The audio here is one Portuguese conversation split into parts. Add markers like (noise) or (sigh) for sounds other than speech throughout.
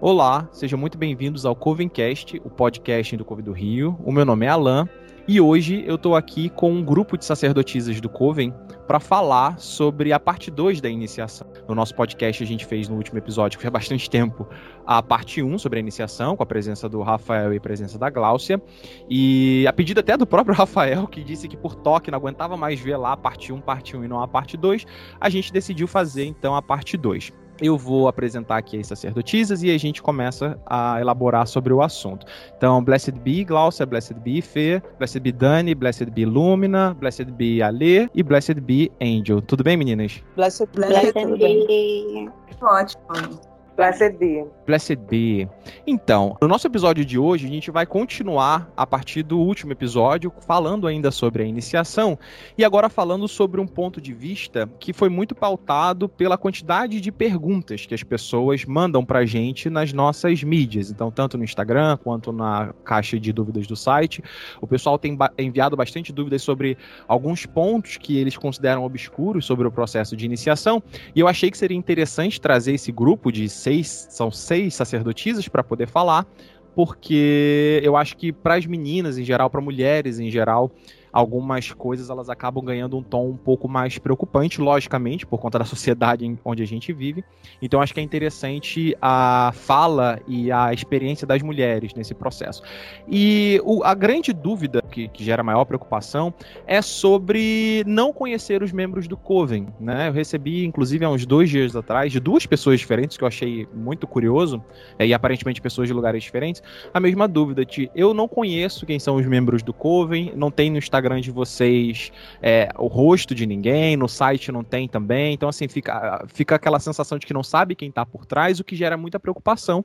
Olá, sejam muito bem-vindos ao Covencast, o podcast do Cove do Rio. O meu nome é Alan e hoje eu estou aqui com um grupo de sacerdotisas do Coven para falar sobre a parte 2 da iniciação. No nosso podcast a gente fez no último episódio, que foi há bastante tempo, a parte 1 um sobre a iniciação, com a presença do Rafael e a presença da Gláucia. E a pedido até do próprio (laughs) Rafael, que disse que por toque não aguentava mais ver lá a parte 1, um, parte 1 um, e não a parte 2, a gente decidiu fazer então a parte 2 eu vou apresentar aqui as sacerdotisas e a gente começa a elaborar sobre o assunto. Então, Blessed be Glaucia, Blessed be Fê, Blessed be Dani, Blessed be Lumina, Blessed be Ale e Blessed be Angel. Tudo bem, meninas? Blessed, blessed, blessed be. Ótimo. Blessed be. Blessed be. Então, no nosso episódio de hoje, a gente vai continuar a partir do último episódio, falando ainda sobre a iniciação, e agora falando sobre um ponto de vista que foi muito pautado pela quantidade de perguntas que as pessoas mandam pra gente nas nossas mídias. Então, tanto no Instagram quanto na caixa de dúvidas do site, o pessoal tem enviado bastante dúvidas sobre alguns pontos que eles consideram obscuros sobre o processo de iniciação, e eu achei que seria interessante trazer esse grupo de seis, são seis sacerdotisas para poder falar, porque eu acho que para as meninas em geral, para mulheres em geral, algumas coisas elas acabam ganhando um tom um pouco mais preocupante, logicamente, por conta da sociedade onde a gente vive. Então acho que é interessante a fala e a experiência das mulheres nesse processo. E o, a grande dúvida que, que, gera maior preocupação é sobre não conhecer os membros do Coven. Né? Eu recebi, inclusive, há uns dois dias atrás, de duas pessoas diferentes, que eu achei muito curioso, é, e aparentemente pessoas de lugares diferentes, a mesma dúvida de eu não conheço quem são os membros do Coven, não tem no Instagram Instagram de vocês é, o rosto de ninguém, no site não tem também. Então, assim, fica, fica aquela sensação de que não sabe quem está por trás, o que gera muita preocupação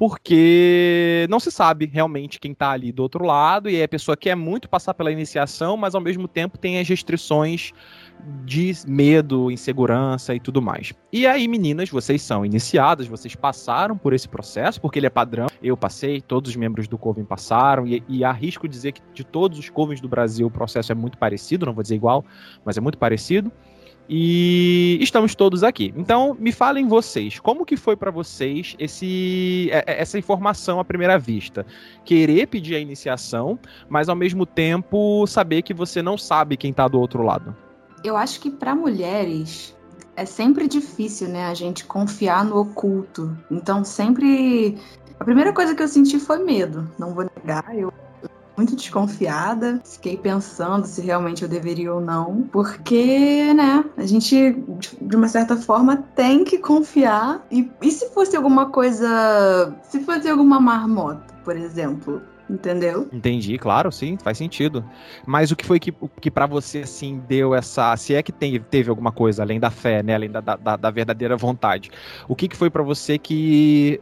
porque não se sabe realmente quem está ali do outro lado, e a pessoa quer muito passar pela iniciação, mas ao mesmo tempo tem as restrições de medo, insegurança e tudo mais. E aí, meninas, vocês são iniciadas, vocês passaram por esse processo, porque ele é padrão. Eu passei, todos os membros do Coven passaram, e, e arrisco dizer que de todos os Covens do Brasil o processo é muito parecido, não vou dizer igual, mas é muito parecido. E estamos todos aqui. Então, me falem vocês, como que foi para vocês esse, é, é, essa informação à primeira vista? Querer pedir a iniciação, mas ao mesmo tempo saber que você não sabe quem tá do outro lado. Eu acho que para mulheres é sempre difícil, né, a gente confiar no oculto. Então, sempre a primeira coisa que eu senti foi medo, não vou negar. Eu muito desconfiada, fiquei pensando se realmente eu deveria ou não, porque, né, a gente, de uma certa forma, tem que confiar. E, e se fosse alguma coisa. Se fosse alguma marmota, por exemplo? Entendeu? Entendi, claro, sim, faz sentido. Mas o que foi que, que para você, assim, deu essa. Se é que tem, teve alguma coisa além da fé, né? Além da, da, da verdadeira vontade. O que, que foi para você que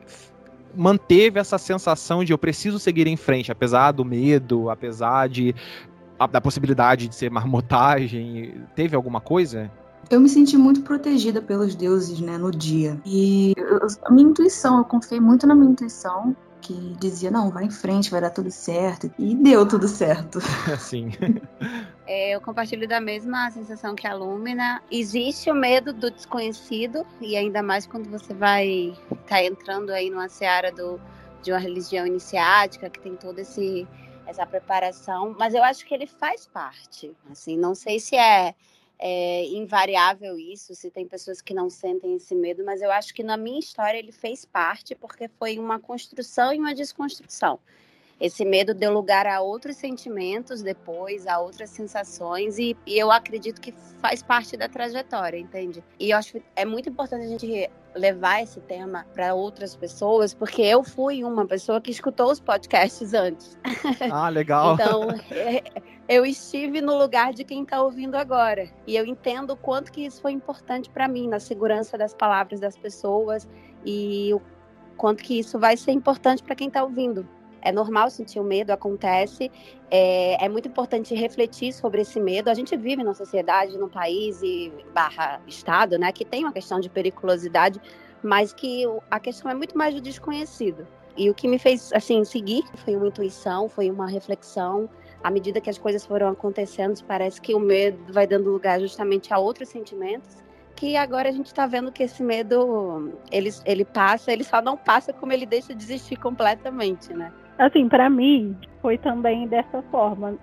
manteve essa sensação de eu preciso seguir em frente, apesar do medo, apesar de da possibilidade de ser (laughs) marmotagem? Teve alguma coisa? Eu me senti muito protegida pelos deuses, né, no dia. E eu, a minha intuição, eu confiei muito na minha intuição que dizia, não, vai em frente, vai dar tudo certo. E deu tudo certo. (laughs) Sim. É, eu compartilho da mesma sensação que a Lumina. Existe o medo do desconhecido, e ainda mais quando você vai estar tá entrando aí numa seara do, de uma religião iniciática, que tem toda esse essa preparação, mas eu acho que ele faz parte. Assim, não sei se é é invariável isso, se tem pessoas que não sentem esse medo, mas eu acho que na minha história ele fez parte porque foi uma construção e uma desconstrução. Esse medo deu lugar a outros sentimentos depois, a outras sensações, e, e eu acredito que faz parte da trajetória, entende? E eu acho que é muito importante a gente levar esse tema para outras pessoas, porque eu fui uma pessoa que escutou os podcasts antes. Ah, legal. então, é, (laughs) eu estive no lugar de quem está ouvindo agora. E eu entendo o quanto que isso foi importante para mim, na segurança das palavras das pessoas e o quanto que isso vai ser importante para quem está ouvindo. É normal sentir o medo, acontece. É, é, muito importante refletir sobre esse medo. A gente vive numa sociedade, num país e barra estado, né, que tem uma questão de periculosidade, mas que a questão é muito mais do desconhecido. E o que me fez assim seguir foi uma intuição, foi uma reflexão à medida que as coisas foram acontecendo, parece que o medo vai dando lugar justamente a outros sentimentos que agora a gente está vendo que esse medo ele, ele passa, ele só não passa como ele deixa de existir completamente, né? Assim, para mim foi também dessa forma.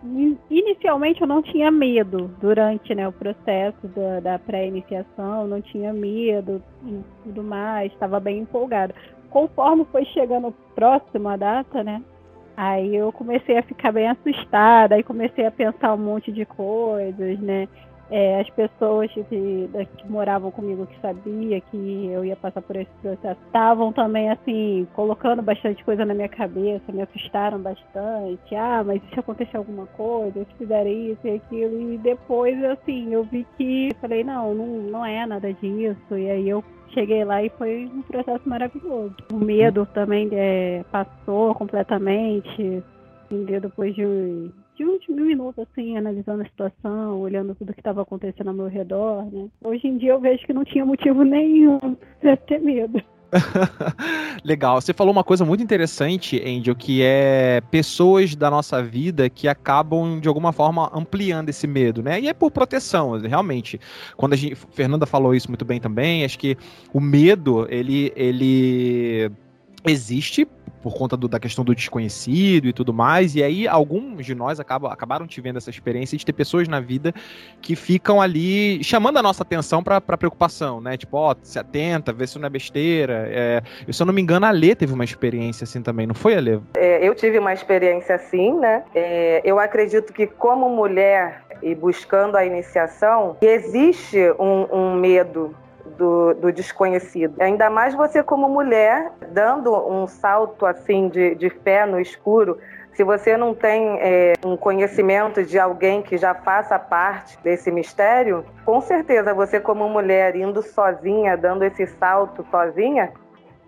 Inicialmente eu não tinha medo durante né, o processo da, da pré-iniciação, não tinha medo e tudo mais, estava bem empolgada. Conforme foi chegando próximo a data, né? Aí eu comecei a ficar bem assustada, aí comecei a pensar um monte de coisas, né? É, as pessoas que, que, moravam comigo que sabia que eu ia passar por esse processo estavam também assim colocando bastante coisa na minha cabeça, me assustaram bastante. Ah, mas se acontecer alguma coisa, se fizer isso e aquilo e depois assim eu vi que falei não, não, não é nada disso e aí eu cheguei lá e foi um processo maravilhoso. O medo também é, passou completamente, depois de de uns minutos, assim, analisando a situação, olhando tudo que estava acontecendo ao meu redor, né? Hoje em dia eu vejo que não tinha motivo nenhum para ter medo. (laughs) Legal. Você falou uma coisa muito interessante, Angel, que é pessoas da nossa vida que acabam, de alguma forma, ampliando esse medo, né? E é por proteção, realmente. Quando a gente. Fernanda falou isso muito bem também, acho que o medo, ele. ele existe por conta do, da questão do desconhecido e tudo mais. E aí, alguns de nós acabam, acabaram tivendo essa experiência de ter pessoas na vida que ficam ali chamando a nossa atenção para preocupação, né? Tipo, ó, oh, se atenta, vê se não é besteira. É, se eu não me engano, a Lê teve uma experiência assim também, não foi, Lê? É, eu tive uma experiência assim, né? É, eu acredito que, como mulher e buscando a iniciação, existe um, um medo do, do, desconhecido. Ainda mais você como mulher, dando um salto assim de, de fé no escuro, se você não tem é, um conhecimento de alguém que já faça parte desse mistério, com certeza você como mulher indo sozinha, dando esse salto sozinha,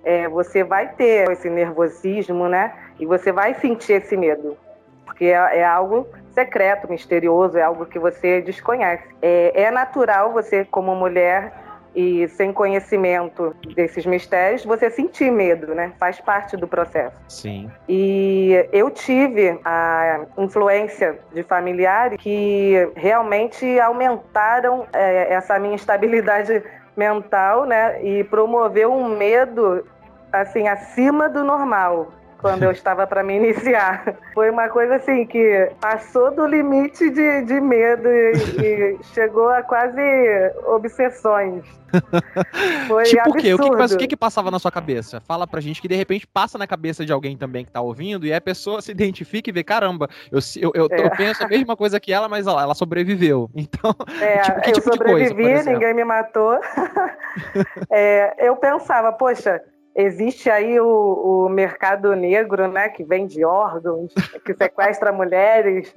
é, você vai ter esse nervosismo, né? E você vai sentir esse medo, porque é, é algo secreto, misterioso, é algo que você desconhece. É, é natural você como mulher e sem conhecimento desses mistérios, você sentir medo, né? Faz parte do processo. Sim. E eu tive a influência de familiares que realmente aumentaram é, essa minha estabilidade (laughs) mental, né? E promoveu um medo assim acima do normal quando eu estava para me iniciar. Foi uma coisa assim que passou do limite de, de medo e, e chegou a quase obsessões. (laughs) Foi tipo absurdo. o quê? O, que, o que, que, passava na sua cabeça? Fala pra gente que de repente passa na cabeça de alguém também que tá ouvindo e a pessoa (laughs) se identifica e vê, caramba, eu, eu, eu, é. eu penso a mesma coisa que ela, mas ela, ela sobreviveu. (laughs) Então, é, tipo, que eu tipo sobrevivi, de coisa, ninguém me matou. é, eu pensava, poxa, existe aí o, o, mercado negro, né, que vende órgãos, que sequestra (laughs) mulheres.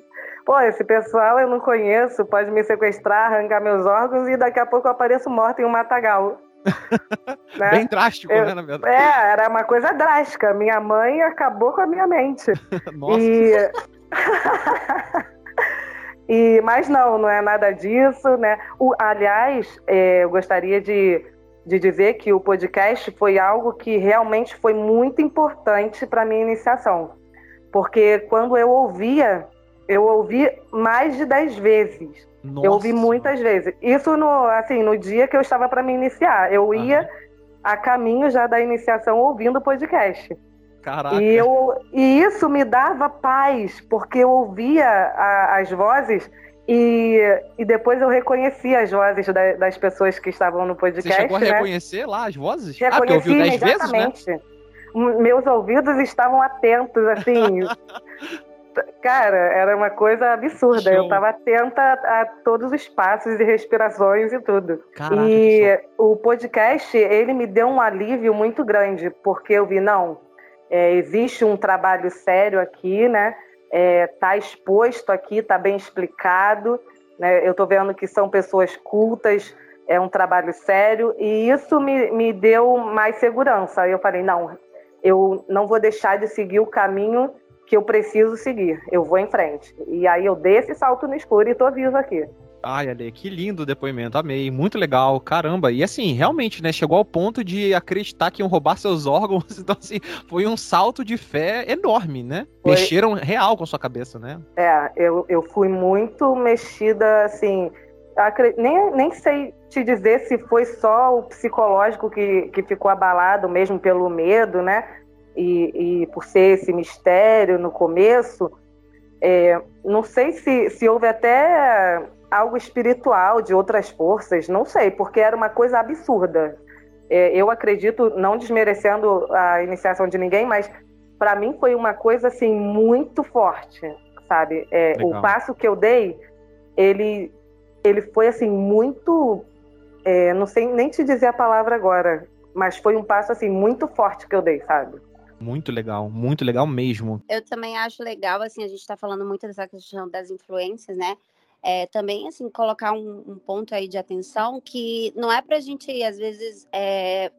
Pô, esse pessoal eu não conheço, pode me sequestrar, arrancar meus órgãos e daqui a pouco eu apareço morta em um matagal. (laughs) né? Bem drástico, eu, né, na verdade? É, era uma coisa drástica. Minha mãe acabou com a minha mente. (laughs) Nossa. E... e... Mas não, não é nada disso, né? O, aliás, é, eu gostaria de de dizer que o podcast foi algo que realmente foi muito importante para minha iniciação. Porque quando eu ouvia, eu ouvi mais de dez vezes. Nossa. Eu ouvi muitas vezes. Isso no, assim, no dia que eu estava para me iniciar. Eu ia a caminho já da iniciação ouvindo o podcast. Caraca. E, eu, e isso me dava paz, porque eu ouvia a, as vozes e, e depois eu reconheci as vozes da, das pessoas que estavam no podcast. Você chegou a né? reconhecer lá as vozes? Reconheci ah, ouviu dez vezes, né? Meus ouvidos estavam atentos, assim. (laughs) Cara, era uma coisa absurda. Show. Eu estava atenta a, a, todos os passos e respirações e tudo. Caraca, e o podcast, ele me deu um alívio muito grande, porque eu vi, não, é, existe um trabalho sério aqui, né? Está é, tá exposto aqui, está bem explicado. Né? Eu estou vendo que são pessoas cultas, é um trabalho sério, e isso me, me deu mais segurança. Eu falei, não, eu não vou deixar de seguir o caminho que eu preciso seguir, eu vou em frente. E aí eu dei esse salto no escuro e estou vivo aqui. Ai, Ale, que lindo o depoimento, amei, muito legal, caramba. E assim, realmente, né, chegou ao ponto de acreditar que iam roubar seus (laughs) órgãos, então assim, foi um salto de fé enorme, né? Foi. Mexeram real com a sua cabeça, né? É, eu, eu fui muito mexida, assim, nem, nem sei te dizer se foi só o psicológico que, que ficou abalado mesmo pelo medo, né? E, e por ser esse mistério no começo, é, não sei se, se houve até algo espiritual de outras forças, não sei, porque era uma coisa absurda. É, eu acredito, não desmerecendo a iniciação de ninguém, mas para mim foi uma coisa assim muito forte, sabe? É, o passo que eu dei, ele, ele foi assim muito, é, não sei nem te dizer a palavra agora, mas foi um passo assim muito forte que eu dei, sabe? Muito legal, muito legal mesmo. Eu também acho legal, assim, a gente está falando muito dessa questão das influências, né? É, também assim colocar um, um, ponto aí de atenção que não é para a gente às vezes é,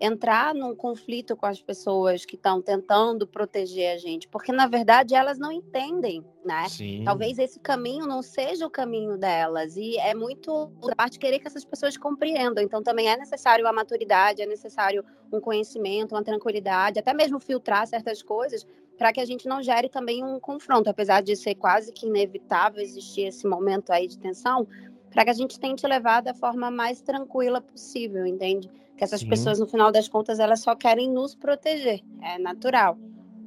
entrar num conflito com as pessoas que estão tentando proteger a gente, porque na verdade elas não entendem, né? Sim. Talvez esse caminho não seja o caminho delas e é muito da parte querer que essas pessoas compreendam. Então também é necessário a maturidade, é necessário um conhecimento, uma tranquilidade, até mesmo filtrar certas coisas para que a gente não gere também um confronto, apesar de ser quase que inevitável existir esse momento aí de tensão, para que a gente tente levar da forma mais tranquila possível, entende? Que essas Sim. pessoas, no final das contas, elas só querem nos proteger, é natural.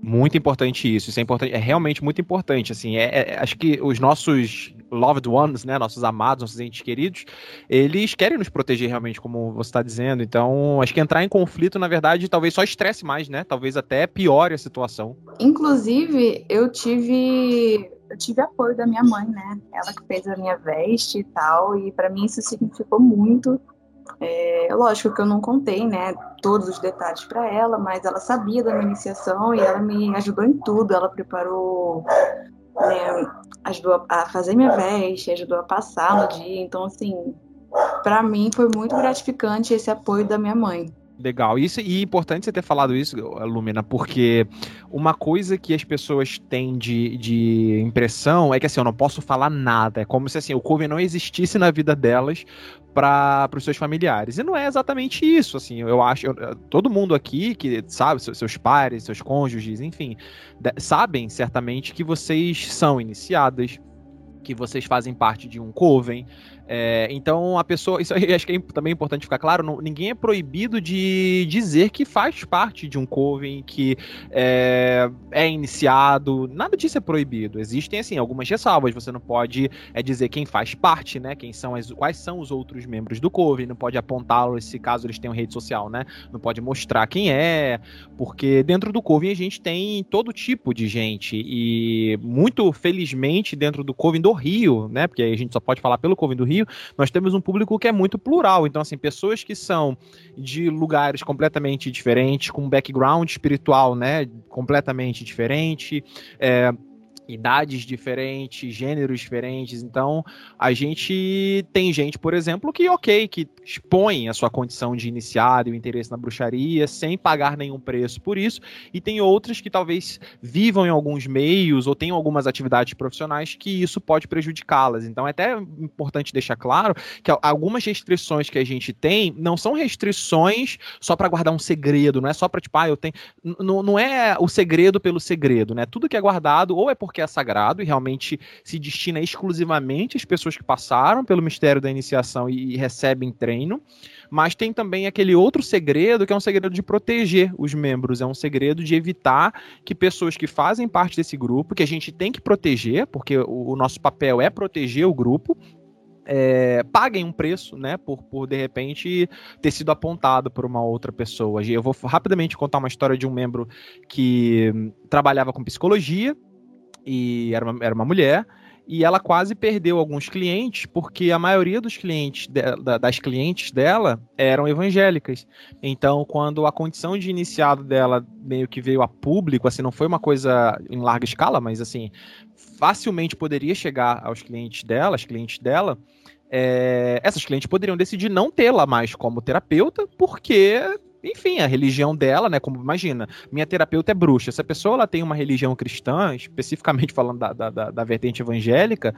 Muito importante isso, isso é importante, é realmente muito importante, assim, é, é, acho que os nossos loved ones, né, nossos amados, nossos entes queridos, eles querem nos proteger realmente, como você está dizendo, então acho que entrar em conflito, na verdade, talvez só estresse mais, né, talvez até piore a situação. Inclusive, eu tive eu tive apoio da minha mãe, né? Ela que fez a minha veste e tal, e para mim isso significou muito. É, lógico que eu não contei, né, todos os detalhes para ela, mas ela sabia da minha iniciação e ela me ajudou em tudo. Ela preparou, né, ajudou a fazer minha veste, ajudou a passar no dia. Então, assim, para mim foi muito gratificante esse apoio da minha mãe. Legal. Isso, e importante você ter falado isso, Lumina, porque uma coisa que as pessoas têm de, de impressão é que assim, eu não posso falar nada. É como se assim, o Coven não existisse na vida delas para os seus familiares. E não é exatamente isso, assim, eu acho, eu, todo mundo aqui que sabe, seus, seus pares, seus cônjuges, enfim, de, sabem certamente que vocês são iniciadas, que vocês fazem parte de um coven, é, então a pessoa, isso acho que é também importante ficar claro, não, ninguém é proibido de dizer que faz parte de um coven, que é, é, iniciado, nada disso é proibido. Existem assim algumas ressalvas. Você não pode é, dizer quem faz parte, né? Quem são as, quais são os outros membros do coven, não pode apontá-los se caso eles tenham rede social, né? Não pode mostrar quem é, porque dentro do coven a gente tem todo tipo de gente e muito felizmente dentro do coven do Rio, né? Porque a gente só pode falar pelo coven do Rio Rio, nós temos um público que é muito plural. Então, assim, pessoas que são de lugares completamente diferentes, com um background espiritual, né, completamente diferente, é, idades diferentes, gêneros diferentes. Então, a gente tem gente, por exemplo, que, ok, que expõe a sua condição de iniciado e o interesse na bruxaria sem pagar nenhum preço por isso, e tem outras que talvez vivam em alguns meios ou tenham algumas atividades profissionais que isso pode prejudicá-las. Então, é até importante deixar claro que algumas restrições que a gente tem não são restrições só para guardar um segredo, não é só para, tipo, ah, eu tenho. N não é o segredo pelo segredo, né? Tudo que é guardado ou é porque porque é sagrado e realmente se destina exclusivamente às pessoas que passaram pelo mistério da iniciação e, recebem treino. Mas tem também aquele outro segredo que é um segredo de proteger os membros, é um segredo de evitar que pessoas que fazem parte desse grupo, que a gente tem que proteger, porque o, o nosso papel é proteger o grupo, é, paguem um preço, né, por, por de repente ter sido apontado por uma outra pessoa. Eu vou rapidamente contar uma história de um membro que trabalhava com psicologia e era uma, era uma mulher, e ela quase perdeu alguns clientes, porque a maioria dos clientes de, da, das clientes dela eram evangélicas. Então, quando a condição de iniciado dela meio que veio a público, assim, não foi uma coisa em larga escala, mas assim, facilmente poderia chegar aos clientes dela, as clientes dela, é, essas clientes poderiam decidir não tê-la mais como terapeuta, porque enfim, a religião dela, né? Como imagina, minha terapeuta é bruxa. Se a pessoa ela tem uma religião cristã, especificamente falando da, da, da, vertente evangélica,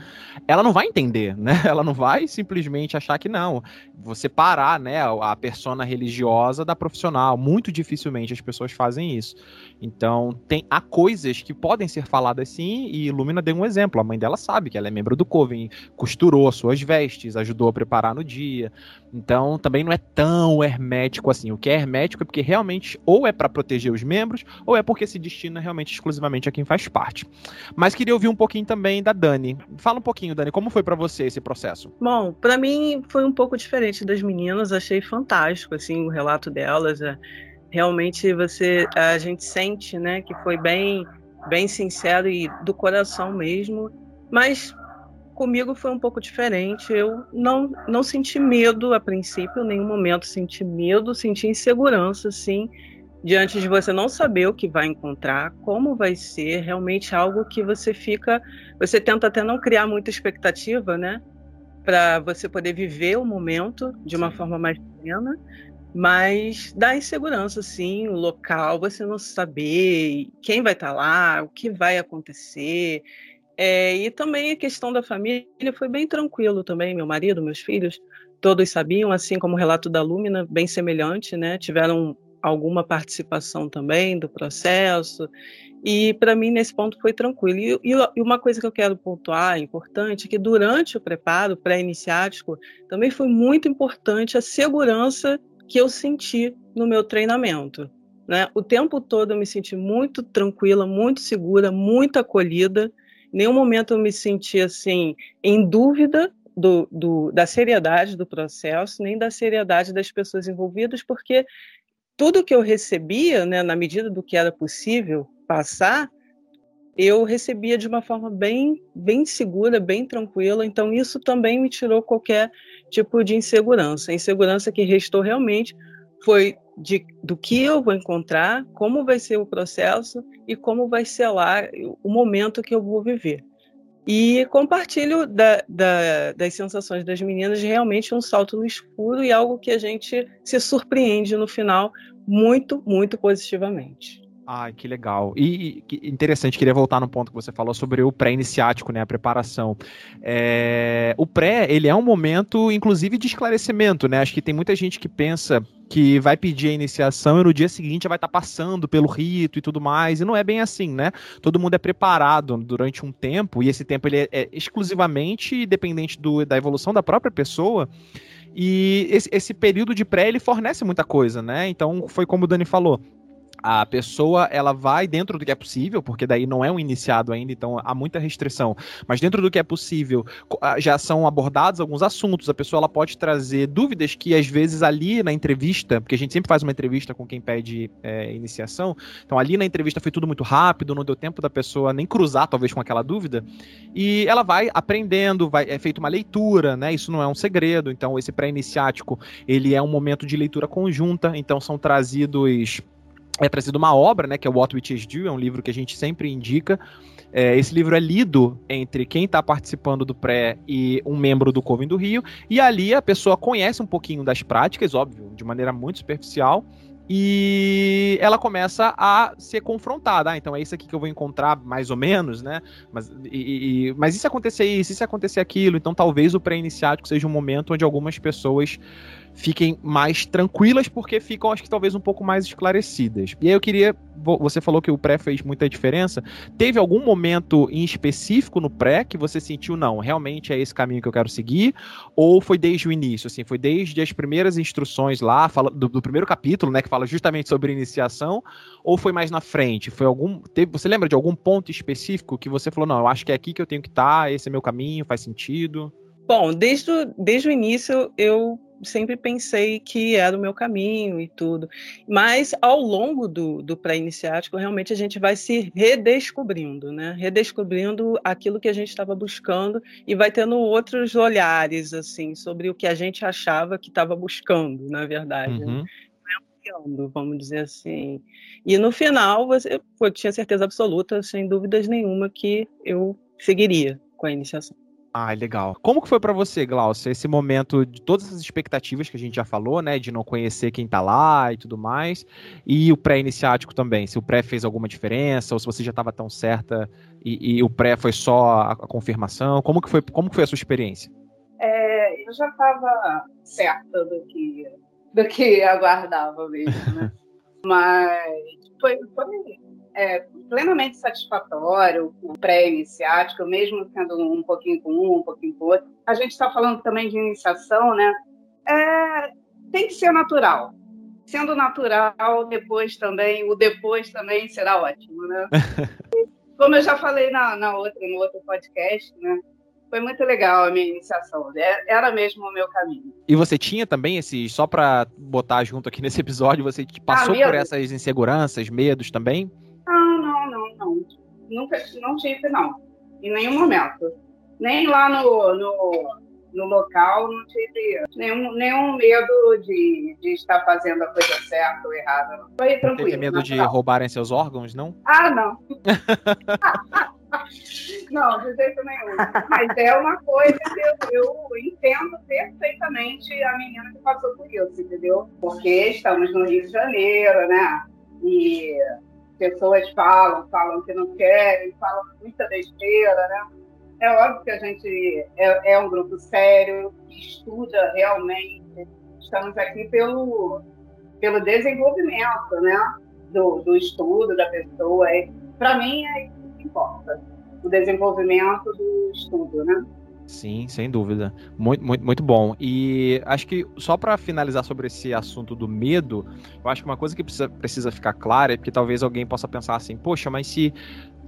ela não vai entender, né? (laughs) Ela não vai simplesmente achar que não. Você parar, né, a persona religiosa da profissional. Muito dificilmente as pessoas fazem isso. Então, tem há coisas que podem ser faladas sim, e Lumina deu um exemplo. A mãe dela sabe que ela é membro do Coven, costurou suas vestes, ajudou a preparar no dia. Então, também não é tão hermético assim. O que é hermético é porque realmente ou é para proteger os membros, ou é porque se destina realmente exclusivamente a quem faz parte. Mas queria ouvir um pouquinho também da Dani. Fala um pouquinho, Dani, como foi para você esse processo? Bom, para mim foi um pouco diferente das meninas, achei fantástico assim o relato delas. É, realmente você a gente sente, né, que foi bem bem sincero e do coração mesmo. Mas comigo foi um pouco diferente. Eu não, não senti medo a princípio, em nenhum momento senti medo, senti insegurança, sim, diante de você não saber o que vai encontrar, como vai ser, realmente algo que você fica. Você tenta até não criar muita expectativa, né? Para você poder viver o momento de uma forma mais plena, mas dá insegurança, sim, o local, você não saber quem vai estar lá, o que vai acontecer. É, e também a questão da família foi bem tranquilo também. Meu marido, meus filhos, todos sabiam, assim como o relato da Lúmina, bem semelhante, né? Tiveram alguma participação também do processo. E para mim, nesse ponto, foi tranquilo. E, e, uma coisa que eu quero pontuar, importante, é que durante o preparo pré-iniciático, também foi muito importante a segurança que eu senti no meu treinamento. Né? O tempo todo eu me senti muito tranquila, muito segura, muito acolhida nenhum momento eu me senti assim em dúvida do, do, da seriedade do processo, nem da seriedade das pessoas envolvidas, porque tudo que eu recebia, né, na medida do que era possível passar, eu recebia de uma forma bem, bem segura, bem tranquila. Então isso também me tirou qualquer tipo de insegurança. A insegurança que restou realmente foi de, do que eu vou encontrar, como vai ser o processo e como vai ser lá o momento que eu vou viver. E compartilho da, da, das sensações das meninas de realmente um salto no escuro e algo que a gente se surpreende no final muito, muito positivamente. Ai, que legal. E, interessante, queria voltar no ponto que você falou sobre o pré-iniciático, né, a preparação. É, o pré, ele é um momento, inclusive, de esclarecimento, né? Acho que tem muita gente que pensa que vai pedir a iniciação e no dia seguinte vai estar tá passando pelo rito e tudo mais, e não é bem assim, né? Todo mundo é preparado durante um tempo, e esse tempo ele é, é exclusivamente dependente do, da evolução da própria pessoa, e esse, esse período de pré, ele fornece muita coisa, né? Então, foi como o Dani falou, a pessoa ela vai dentro do que é possível, porque daí não é um iniciado ainda, então há muita restrição. Mas dentro do que é possível, já são abordados alguns assuntos. A pessoa ela pode trazer dúvidas que às vezes ali na entrevista, porque a gente sempre faz uma entrevista com quem pede é, iniciação, então ali na entrevista foi tudo muito rápido, não deu tempo da pessoa nem cruzar talvez com aquela dúvida, e ela vai aprendendo, vai é feita uma leitura, né? Isso não é um segredo. Então esse pré-iniciático ele é um momento de leitura conjunta, então são trazidos é trazido uma obra, né, que é What Witches Do, é um livro que a gente sempre indica. É, esse livro é lido entre quem está participando do pré e um membro do Coven do Rio, e ali a pessoa conhece um pouquinho das práticas, óbvio, de maneira muito superficial, e ela começa a ser confrontada. Ah, então é isso aqui que eu vou encontrar, mais ou menos, né? Mas, e, e, mas se acontecer isso, se acontecer aquilo? Então talvez o pré-iniciático seja um momento onde algumas pessoas fiquem mais tranquilas, porque ficam, acho que talvez um pouco mais esclarecidas. E aí eu queria. Você falou que o pré fez muita diferença. Teve algum momento em específico no pré que você sentiu, não, realmente é esse caminho que eu quero seguir? Ou foi desde o início, assim, foi desde as primeiras instruções lá, fala, do, do primeiro capítulo, né, que fala justamente sobre iniciação, ou foi mais na frente? Foi algum. Teve, você lembra de algum ponto específico que você falou, não, eu acho que é aqui que eu tenho que estar, tá, esse é meu caminho, faz sentido? Bom, desde desde o início eu sempre pensei que era o meu caminho e tudo. Mas ao longo do, do pré-iniciático, realmente a gente vai se redescobrindo, né? Redescobrindo aquilo que a gente estava buscando e vai tendo outros olhares, assim, sobre o que a gente achava que estava buscando, na verdade. Né? Uhum. Né? Vamos dizer assim. E no final, você, eu tinha certeza absoluta, sem dúvidas nenhuma, que eu seguiria com a iniciação. Ah, legal. Como que foi para você, Glaucia, esse momento de todas essas expectativas que a gente já falou, né, de não conhecer quem tá lá e tudo mais, e o pré-iniciático também, se o pré fez alguma diferença, ou se você já estava tão certa e, e, o pré foi só a, a, confirmação, como que foi, como que foi a sua experiência? É, eu já estava certa do que, do que (laughs) aguardava mesmo, né? (laughs) Mas foi, foi é, plenamente satisfatório, o pré-iniciático, mesmo sendo um pouquinho com um, um pouquinho com outro. A gente está falando também de iniciação, né? É, tem que ser natural. Sendo natural, depois também, o depois também será ótimo, né? (laughs) Como eu já falei na, na outra, no outro podcast, né? Foi muito legal a minha iniciação. É, era mesmo o meu caminho. E você tinha também esse, só para botar junto aqui nesse episódio, você passou ah, por essas inseguranças, medos também? Não, não, não, não. Nunca, não tive, não. Em nenhum momento. Nem lá no, no, no local não tive nenhum, nenhum medo de, de estar fazendo a coisa certa ou errada. Foi tranquilo. Não teve medo de roubarem seus órgãos, não? Ah, não. (laughs) não, de jeito nenhum. Mas é uma coisa que eu, eu, entendo perfeitamente a menina que passou por isso, entendeu? Porque estamos no Rio de Janeiro, né? E pessoas falam, falam que não querem, falam muita besteira, né? É óbvio que a gente é, é um grupo sério, estuda realmente. Estamos aqui pelo, pelo desenvolvimento, né? Do, do estudo da pessoa. Para mim, é isso que importa. O desenvolvimento do estudo, né? Sim, sem dúvida. Muito, muito, muito bom. E acho que só para finalizar sobre esse assunto do medo, eu acho que uma coisa que precisa, precisa ficar clara é que talvez alguém possa pensar assim: poxa, mas se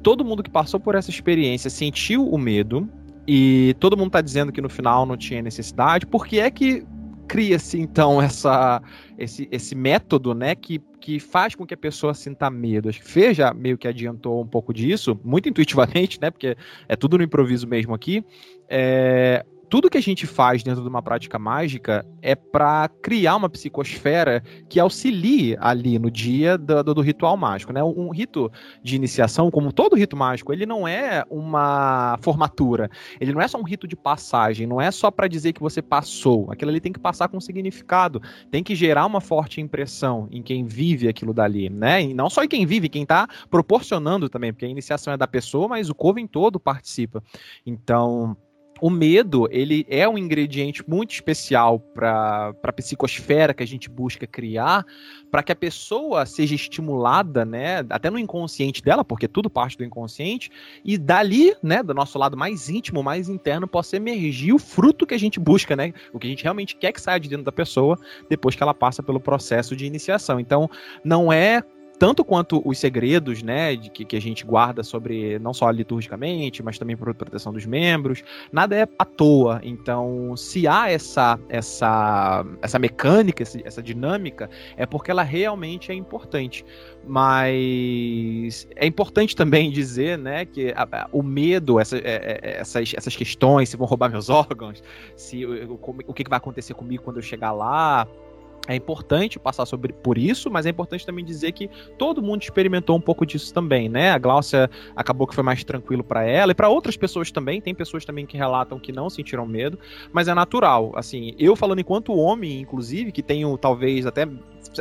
todo mundo que passou por essa experiência sentiu o medo e todo mundo está dizendo que no final não tinha necessidade, por que é que cria-se então essa, esse, esse método, né, que, que faz com que a pessoa sinta medo. Acho que Fê já meio que adiantou um pouco disso, muito intuitivamente, né, porque é tudo no improviso mesmo aqui. É, tudo que a gente faz dentro de uma prática mágica é para criar uma psicosfera que auxilie ali no dia do, do, do, ritual mágico, né? Um rito de iniciação, como todo rito mágico, ele não é uma formatura, ele não é só um rito de passagem, não é só para dizer que você passou. Aquilo ali tem que passar com significado, tem que gerar uma forte impressão em quem vive aquilo dali, né? E não só em quem vive, quem está proporcionando também, porque a iniciação é da pessoa, mas o coven todo participa. Então, o medo, ele é um ingrediente muito especial para a psicosfera que a gente busca criar, para que a pessoa seja estimulada, né, até no inconsciente dela, porque tudo parte do inconsciente, e dali, né, do nosso lado mais íntimo, mais interno, possa emergir o fruto que a gente busca, né, o que a gente realmente quer que saia de dentro da pessoa depois que ela passa pelo processo de iniciação. Então, não é tanto quanto os segredos, né, de que, que a gente guarda sobre não só liturgicamente, mas também por proteção dos membros, nada é à toa. Então, se há essa essa essa mecânica, essa dinâmica, é porque ela realmente é importante. Mas é importante também (laughs) dizer, né, que a, a, o medo, essa, é, é, essas, essas questões, se vão roubar meus (laughs) órgãos, se o, o que vai acontecer comigo quando eu chegar lá, é importante passar sobre, por isso, mas é importante também dizer que todo mundo experimentou um pouco disso também, né? A Gláucia acabou que foi mais tranquilo para ela e para outras pessoas também. Tem pessoas também que relatam que não sentiram medo, mas é natural. Assim, eu falando enquanto homem, inclusive, que tenho talvez até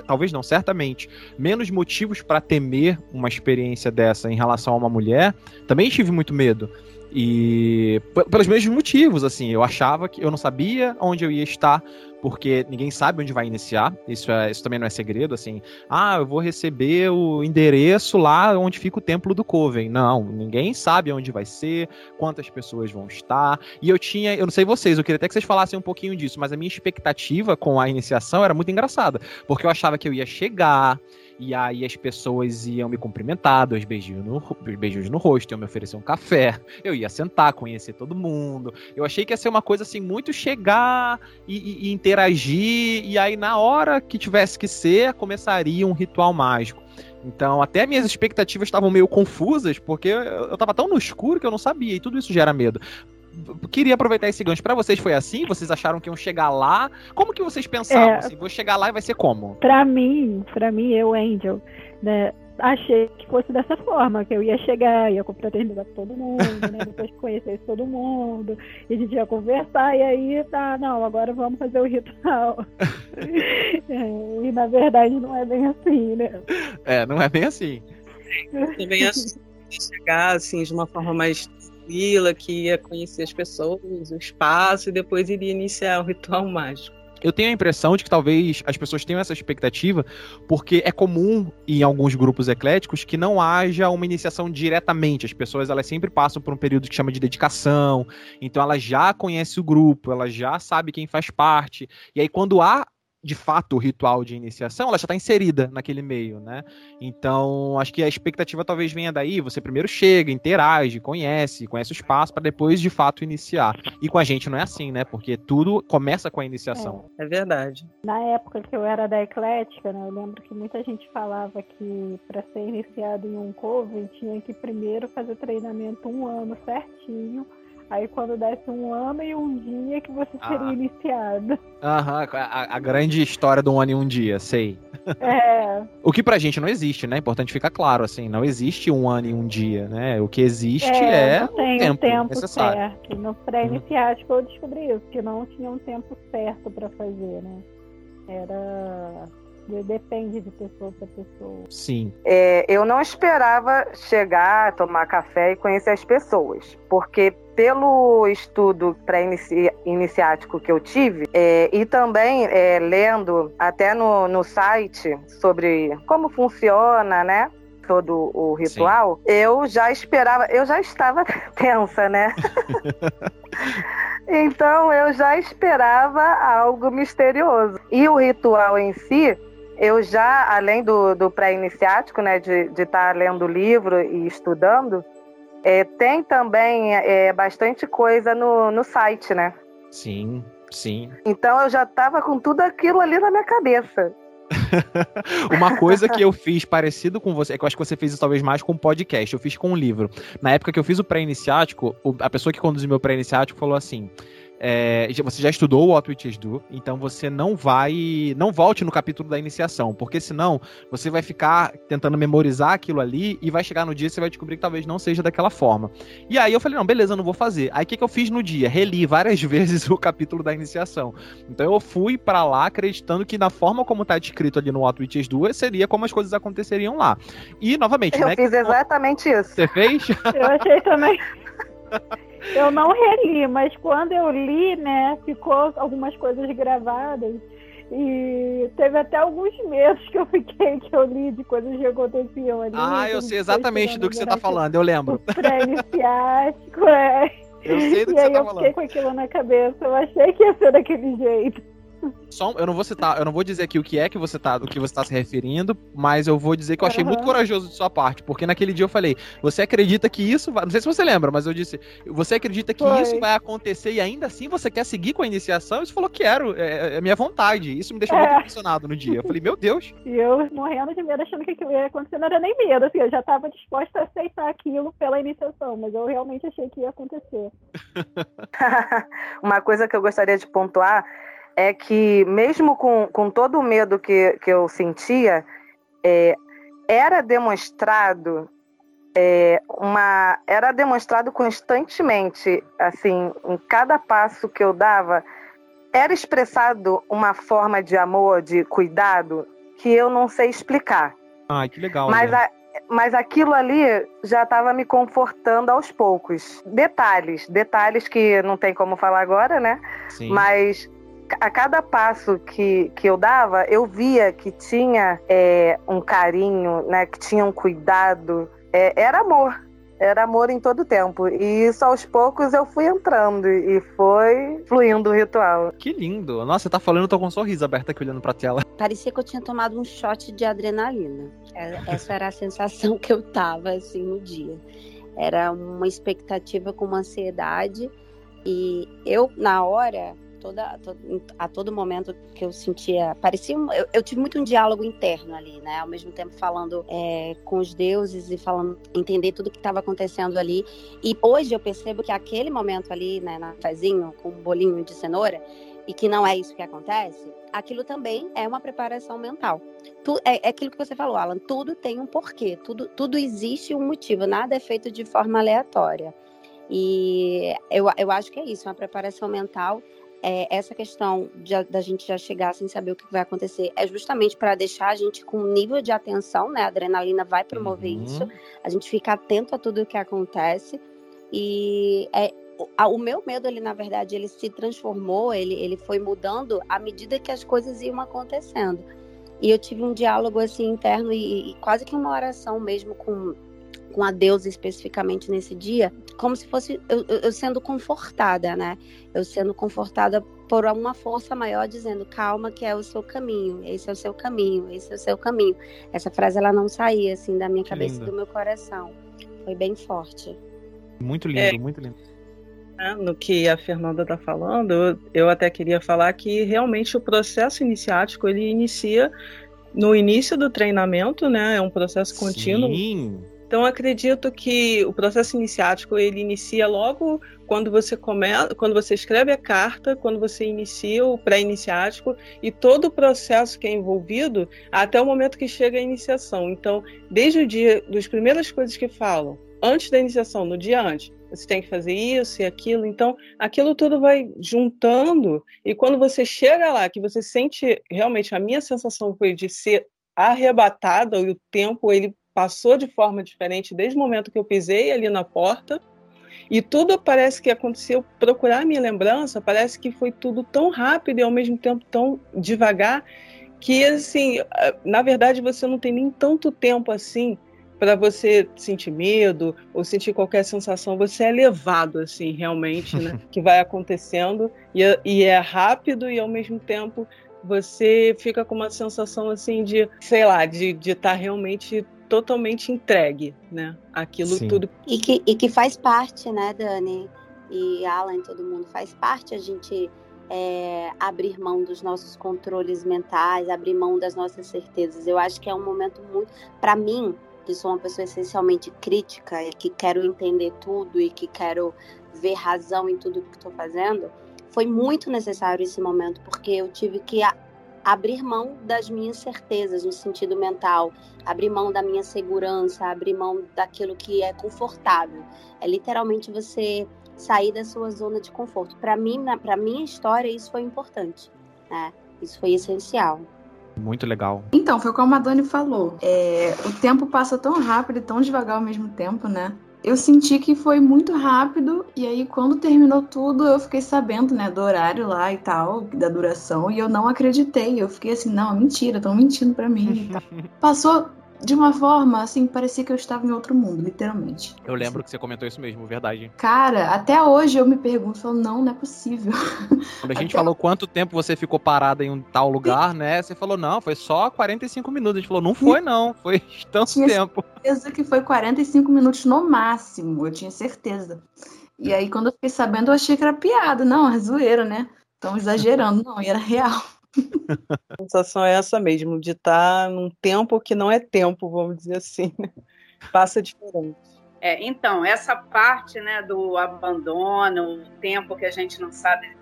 talvez não, certamente, menos motivos para temer uma experiência dessa em relação a uma mulher, também tive muito medo. E pelos mesmos motivos, assim, eu achava que eu não sabia onde eu ia estar, porque ninguém sabe onde vai iniciar. Isso, é, isso também não é segredo, assim. Ah, eu vou receber o endereço lá onde fica o templo do Coven. Não, ninguém sabe onde vai ser, quantas pessoas vão estar. E eu tinha, eu não sei vocês, eu queria até que vocês falassem um pouquinho disso, mas a minha expectativa com a iniciação era muito engraçada, porque eu achava que eu ia chegar, e aí as pessoas iam me cumprimentar, dois beijinhos no, beijinhos no rosto, iam me oferecer um café, (laughs) eu ia sentar, conhecer todo mundo. Eu achei que ia ser uma coisa assim, muito chegar e, e, e interagir, e aí na hora que tivesse que ser, começaria um ritual mágico. Então, até minhas expectativas estavam meio confusas, porque eu estava tão no escuro que eu não sabia, e tudo isso gera medo queria aproveitar esse gancho. Para vocês foi assim? Vocês acharam que iam chegar lá? Como que vocês pensavam? É, assim, vou chegar lá e vai ser como? Para mim, para mim, eu, Angel, né? achei que fosse dessa forma, que eu ia chegar, ia confraternizar com todo mundo, né? (laughs) Depois que conhecesse todo mundo, e a gente ia conversar, e aí, tá, não, agora vamos fazer o ritual. (laughs) é, e na verdade não é bem assim, né? É, não é bem assim. Também acho que chegar assim de uma forma mais tranquila, que ia conhecer as pessoas, o espaço, e depois iria iniciar o ritual (laughs) mágico eu tenho a impressão de que talvez as pessoas tenham essa expectativa, porque é comum em alguns grupos ecléticos que não haja uma iniciação diretamente. As pessoas elas sempre passam por um período que chama de dedicação, então ela já conhece o grupo, ela já sabe quem faz parte. E aí quando há de fato o ritual de iniciação, ela já está inserida naquele meio, né? Então, acho que a expectativa talvez venha daí, você primeiro chega, interage, conhece, conhece o espaço para depois de fato iniciar. E com a gente não é assim, né? Porque tudo começa com a iniciação. É, é verdade. Na época que eu era da Eclética, né, eu lembro que muita gente falava que para ser iniciado em um coven tinha que primeiro fazer treinamento um ano certinho Aí quando desse um ano e um dia que você seria ah. iniciado. Aham, a, a, grande história do um ano e um dia, sei. É. (laughs) o que pra gente não existe, né? Importante ficar claro, assim, não existe um ano e um dia, né? O que existe é, é não tem o tempo, tempo necessário. certo. No pré-iniciático eu descobri isso, que não tinha um tempo certo para fazer, né? Era Depende de pessoa para pessoa. Sim. É, eu não esperava chegar, tomar café e conhecer as pessoas, porque pelo estudo pré-iniciático que eu tive, é, e também é, lendo até no, no site sobre como funciona, né? todo o ritual, Sim. eu já esperava, eu já estava (laughs) tensa, né? (laughs) então eu já esperava algo misterioso. E o ritual em si, eu já, além do, do pré-iniciático, né, de estar tá lendo o livro e estudando, é, tem também é, bastante coisa no, no site, né? Sim, sim. Então eu já estava com tudo aquilo ali na minha cabeça. (laughs) Uma coisa que eu fiz parecido com você, é que eu acho que você fez isso talvez mais com podcast, eu fiz com um livro. Na época que eu fiz o pré-iniciático, a pessoa que conduziu meu pré-iniciático falou assim: é, você já estudou o What Witches Do, então você não vai. Não volte no capítulo da iniciação, porque senão você vai ficar tentando memorizar aquilo ali e vai chegar no dia e você vai descobrir que talvez não seja daquela forma. E aí eu falei, não, beleza, eu não vou fazer. Aí o que, que eu fiz no dia? Reli várias (laughs) vezes o capítulo da iniciação. Então eu fui para lá acreditando que na forma como tá descrito ali no What Witches Do seria como as coisas aconteceriam lá. E novamente, eu né, fiz exatamente isso. Você fez? Eu achei também. (laughs) Eu não reli, mas quando eu li, né, ficou algumas coisas gravadas. E teve até alguns meses que eu fiquei que eu li de coisas que aconteciam ali. Ah, eu sei exatamente do que você tá falando, eu lembro. Pré-iniciático, é. Eu sei do que e você tá falando. Aí eu fiquei com aquilo na cabeça. Eu achei que ia ser daquele jeito. Só, eu não vou citar, eu não vou dizer aqui o que é que você tá, do que você está se referindo, mas eu vou dizer que eu achei uhum. muito corajoso de sua parte, porque naquele dia eu falei, você acredita que isso vai, não sei se você lembra, mas eu disse, você acredita que Foi. isso vai acontecer e ainda assim você quer seguir com a iniciação? Você falou quero, é, é minha vontade. Isso me deixou é. muito impressionado no dia. Eu falei, meu Deus. (laughs) E eu morrendo de medo, achando que aquilo ia acontecer, não era nem medo, assim, eu já estava disposta a aceitar aquilo pela iniciação, mas eu realmente achei que ia acontecer. (laughs) Uma coisa que eu gostaria de pontuar é que, mesmo com, com todo o medo que, que eu sentia, é, era demonstrado é, uma era demonstrado constantemente assim em cada passo que eu dava era expressado uma forma de amor de cuidado que eu não sei explicar ah que legal mas né? a, mas aquilo ali já estava me confortando aos poucos detalhes detalhes que não tem como falar agora né Sim. mas a cada passo que, que eu dava, eu via que tinha é, um carinho, né, que tinha um cuidado. É, era amor, era amor em todo o tempo. E isso aos poucos eu fui entrando e foi fluindo o ritual. Que lindo. Nossa, você tá falando, eu tô com um sorriso aberto aqui olhando pra tela. (laughs) Parecia que eu tinha tomado um shot de adrenalina. É, essa era a sensação que eu tava, assim, no dia. Era uma expectativa com uma ansiedade. E eu, na hora, toda, a todo momento que eu sentia. Parecia. Eu, eu, tive muito um diálogo interno ali, né? Ao mesmo tempo falando é, com os deuses e falando, entender tudo que estava acontecendo ali. E hoje eu percebo que aquele momento ali, né, na fezinho, com um bolinho de cenoura, e que não é isso que acontece, aquilo também é uma preparação mental. Tu, é, é, aquilo que você falou, Alan, tudo tem um porquê, tudo, tudo existe um motivo, nada é feito de forma aleatória. E eu, eu acho que é isso, uma preparação mental. É, essa questão de, da gente já chegar sem saber o que vai acontecer é justamente para deixar a gente com um nível de atenção, né? A adrenalina vai promover uhum. isso, a gente fica atento a tudo o que acontece. E é, o meu medo, ele na verdade, ele se transformou, ele, ele foi mudando à medida que as coisas iam acontecendo. E eu tive um diálogo assim interno e, e quase que uma oração mesmo com com a Deus especificamente nesse dia, como se fosse eu, eu, sendo confortada, né? Eu sendo confortada por uma força maior dizendo calma que é o seu caminho, esse é o seu caminho, esse é o seu caminho. Essa frase ela não saía assim da minha cabeça e do meu coração. Foi bem forte. Muito lindo, é. muito lindo. Né, no que a Fernanda está falando, eu até queria falar que realmente o processo iniciático ele inicia no início do treinamento, né? É um processo contínuo. Sim. Então acredito que o processo iniciático ele inicia logo quando você começa, quando você escreve a carta, quando você inicia o pré-iniciático e todo o processo que é envolvido até o momento que chega a iniciação. Então, desde o dia, das primeiras coisas que falam, antes da iniciação, no dia antes, você tem que fazer isso e aquilo. Então, aquilo tudo vai juntando, e quando você chega lá, que você sente realmente, a minha sensação foi de ser arrebatada, e o tempo ele passou de forma diferente desde o momento que eu pisei ali na porta. E tudo parece que aconteceu, procurar minha lembrança, parece que foi tudo tão rápido e ao mesmo tempo tão devagar, que assim, na verdade você não tem nem tanto tempo assim para você sentir medo ou sentir qualquer sensação, você é levado, assim, realmente, né? (laughs) que vai acontecendo e, é, e é rápido e ao mesmo tempo você fica com uma sensação, assim, de, sei lá, de estar tá realmente totalmente entregue, né? Aquilo Sim. tudo. E que, e que faz parte, né, Dani? E Alan, todo mundo faz parte a gente é, abrir mão dos nossos controles mentais, abrir mão das nossas certezas. Eu acho que é um momento muito. Para mim, que sou uma pessoa essencialmente crítica e que quero entender tudo e que quero ver razão em tudo que estou fazendo, foi muito necessário esse momento, porque eu tive que abrir mão das minhas certezas no sentido mental, abrir mão da minha segurança, abrir mão daquilo que é confortável. É literalmente você sair da sua zona de conforto. Para mim, para minha história, isso foi importante, né? Isso foi essencial. Muito legal. Então, foi como a Dani falou. É, o tempo passa tão rápido e tão devagar ao mesmo tempo, né? Eu senti que foi muito rápido, e aí quando terminou tudo, eu fiquei sabendo, né, do horário lá e tal, da duração, e eu não acreditei. Eu fiquei assim, não, mentira, estão mentindo para mim. (laughs) Passou de uma forma, assim, parecia que eu estava em outro mundo, literalmente. Eu lembro que você comentou isso mesmo, verdade. Cara, até hoje eu me pergunto, falo, não, não é possível. Quando a gente até... falou quanto tempo você ficou parada em um tal lugar, né? Você falou, não, foi só 45 minutos. A gente falou, não foi não, foi (laughs) tanto tinha tempo. certeza que foi 45 minutos no máximo, eu tinha certeza. E aí, quando eu fiquei sabendo, eu achei que era piada. Não, é zoeira, né? Estão exagerando. Não, e era real. A sensação é essa mesmo, de estar tá num tempo que não é tempo, vamos dizer assim. Né? Passa diferente. É, então, essa parte né, do abandono, o tempo que a gente não sabe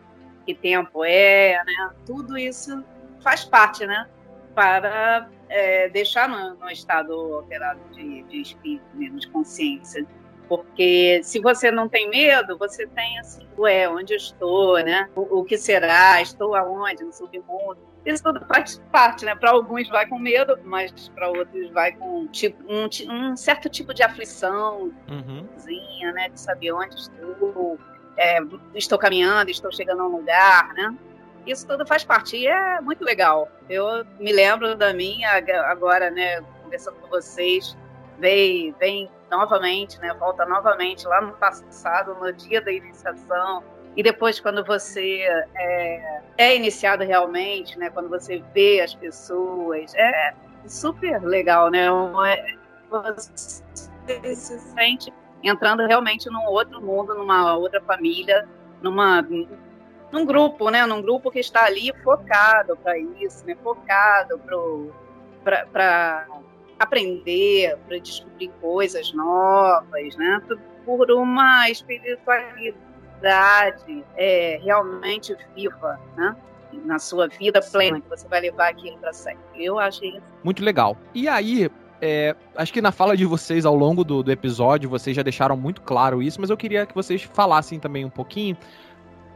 que tempo é, né, tudo isso faz parte, né? Para é, deixar no, no, estado alterado de, de espírito, de consciência. Porque se você não tem medo, você tem assim, ué, onde eu estou, né? O, o que será? Estou aonde? No submundo? Isso tudo faz parte, né? Para alguns vai com medo, mas para outros vai com tipo, um, um, certo tipo de aflição, uhum. né? De saber onde estou, é, estou caminhando, estou chegando a um lugar, né? Isso tudo faz parte e é muito legal. Eu me lembro da minha agora, né? Conversando com vocês, vem, vem novamente, né? Volta novamente lá no passado, no dia da iniciação. E depois, quando você é, é iniciado realmente, né? Quando você vê as pessoas, é super legal, né? É, você se sente entrando realmente num outro mundo, numa outra família, numa num grupo, né? Num grupo que está ali focado para isso, né? Focado para aprender, para descobrir coisas novas, né? Por uma espiritualidade é, realmente viva, né? na sua vida plena, que você vai levar aquilo para sempre. Eu achei muito legal. E aí, é, acho que na fala de vocês ao longo do, do episódio, vocês já deixaram muito claro isso, mas eu queria que vocês falassem também um pouquinho